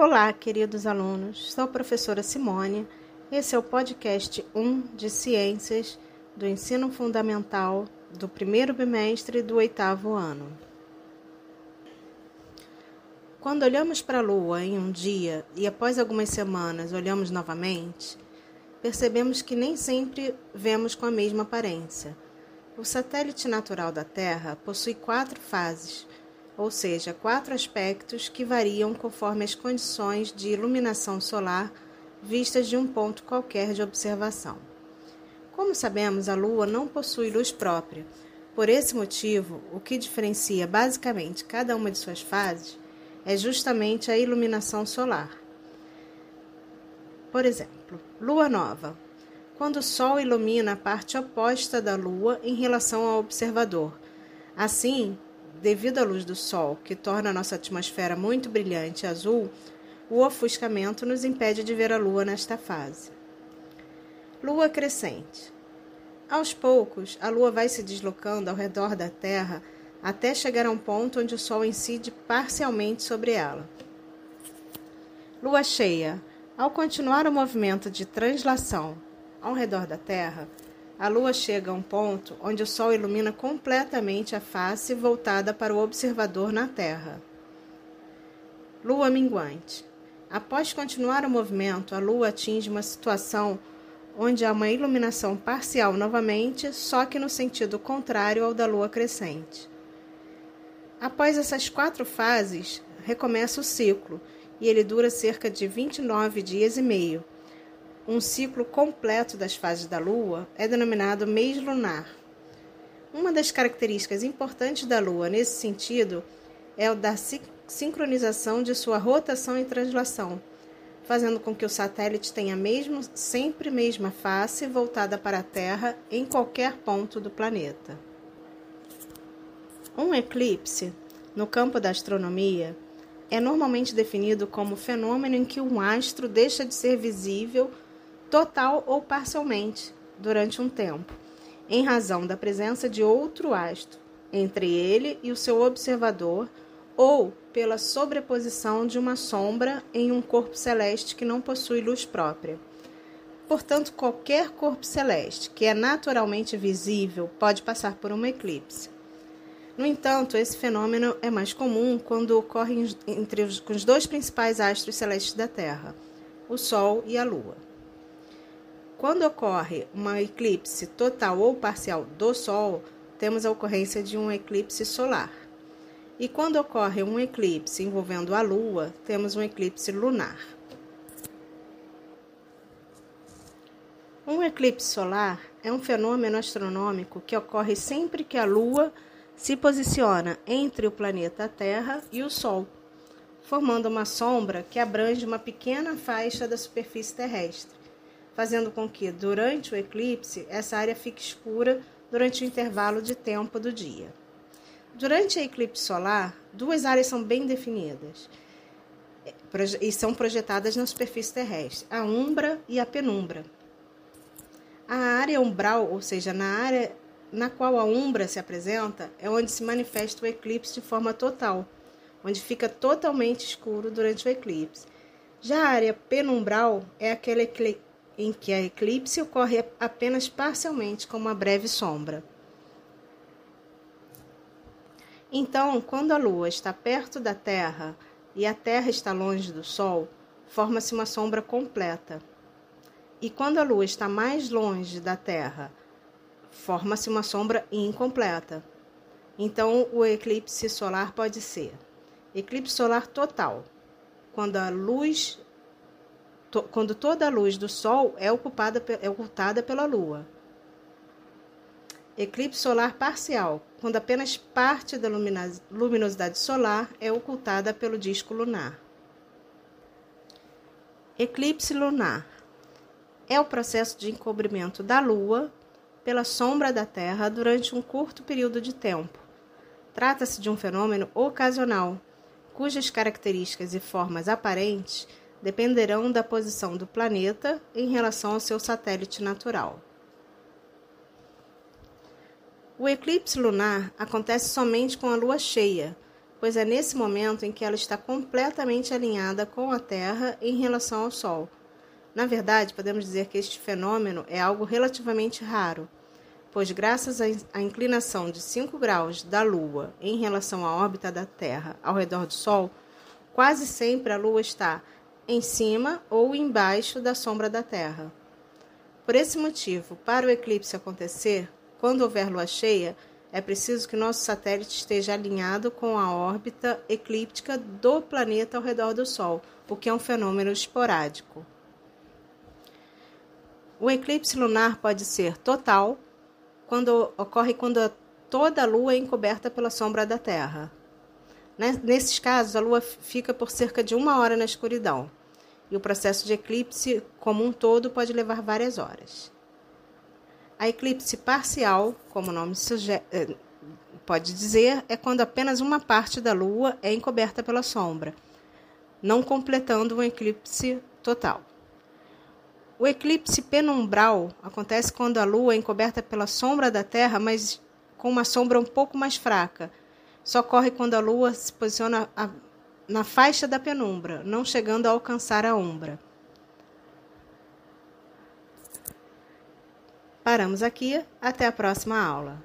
Olá, queridos alunos. Sou a professora Simone. Esse é o podcast 1 de Ciências do Ensino Fundamental do primeiro bimestre do oitavo ano. Quando olhamos para a Lua em um dia e após algumas semanas olhamos novamente, percebemos que nem sempre vemos com a mesma aparência. O satélite natural da Terra possui quatro fases ou seja, quatro aspectos que variam conforme as condições de iluminação solar vistas de um ponto qualquer de observação. Como sabemos, a Lua não possui luz própria. Por esse motivo, o que diferencia basicamente cada uma de suas fases é justamente a iluminação solar. Por exemplo, lua nova. Quando o Sol ilumina a parte oposta da Lua em relação ao observador. Assim, devido à luz do Sol, que torna a nossa atmosfera muito brilhante e azul, o ofuscamento nos impede de ver a Lua nesta fase. Lua crescente. Aos poucos, a Lua vai se deslocando ao redor da Terra até chegar a um ponto onde o Sol incide parcialmente sobre ela. Lua cheia. Ao continuar o movimento de translação ao redor da Terra, a lua chega a um ponto onde o sol ilumina completamente a face voltada para o observador na Terra. Lua minguante. Após continuar o movimento, a lua atinge uma situação onde há uma iluminação parcial novamente, só que no sentido contrário ao da lua crescente. Após essas quatro fases, recomeça o ciclo, e ele dura cerca de 29 dias e meio um ciclo completo das fases da Lua é denominado mês lunar. Uma das características importantes da Lua nesse sentido é o da sincronização de sua rotação e translação, fazendo com que o satélite tenha mesmo sempre mesma face voltada para a Terra em qualquer ponto do planeta. Um eclipse, no campo da astronomia, é normalmente definido como fenômeno em que um astro deixa de ser visível total ou parcialmente, durante um tempo, em razão da presença de outro astro entre ele e o seu observador, ou pela sobreposição de uma sombra em um corpo celeste que não possui luz própria. Portanto, qualquer corpo celeste que é naturalmente visível pode passar por um eclipse. No entanto, esse fenômeno é mais comum quando ocorre entre os, os dois principais astros celestes da Terra, o Sol e a Lua. Quando ocorre uma eclipse total ou parcial do Sol, temos a ocorrência de um eclipse solar. E quando ocorre um eclipse envolvendo a Lua, temos um eclipse lunar. Um eclipse solar é um fenômeno astronômico que ocorre sempre que a Lua se posiciona entre o planeta Terra e o Sol, formando uma sombra que abrange uma pequena faixa da superfície terrestre fazendo com que, durante o eclipse, essa área fique escura durante o intervalo de tempo do dia. Durante a eclipse solar, duas áreas são bem definidas e são projetadas na superfície terrestre: a umbra e a penumbra. A área umbral, ou seja, na área na qual a umbra se apresenta, é onde se manifesta o eclipse de forma total, onde fica totalmente escuro durante o eclipse. Já a área penumbral é aquele em que a eclipse ocorre apenas parcialmente com uma breve sombra. Então, quando a Lua está perto da Terra e a Terra está longe do Sol, forma-se uma sombra completa. E quando a Lua está mais longe da Terra, forma-se uma sombra incompleta. Então, o eclipse solar pode ser eclipse solar total, quando a luz to, quando toda a luz do Sol é, ocupada, é ocultada pela Lua. Eclipse solar parcial, quando apenas parte da luminosidade solar é ocultada pelo disco lunar. Eclipse lunar é o processo de encobrimento da Lua pela sombra da Terra durante um curto período de tempo. Trata-se de um fenômeno ocasional, cujas características e formas aparentes dependerão da posição do planeta em relação ao seu satélite natural. O eclipse lunar acontece somente com a lua cheia, pois é nesse momento em que ela está completamente alinhada com a Terra em relação ao Sol. Na verdade, podemos dizer que este fenômeno é algo relativamente raro, pois, graças à inclinação de 5 graus da Lua em relação à órbita da Terra ao redor do Sol, quase sempre a Lua está em cima ou embaixo da sombra da Terra. Por esse motivo, para o eclipse acontecer, quando houver lua cheia, é preciso que nosso satélite esteja alinhado com a órbita eclíptica do planeta ao redor do Sol, o que é um fenômeno esporádico. O eclipse lunar pode ser total, quando ocorre quando toda a Lua é encoberta pela sombra da Terra. Nesses casos, a Lua fica por cerca de uma hora na escuridão, e o processo de eclipse como um todo pode levar várias horas. A eclipse parcial, como o nome eh, pode dizer, é quando apenas uma parte da Lua é encoberta pela sombra, não completando um eclipse total. O eclipse penumbral acontece quando a Lua é encoberta pela sombra da Terra, mas com uma sombra um pouco mais fraca. Só ocorre quando a Lua se posiciona na faixa da penumbra, não chegando a alcançar a umbra. Paramos aqui, até a próxima aula.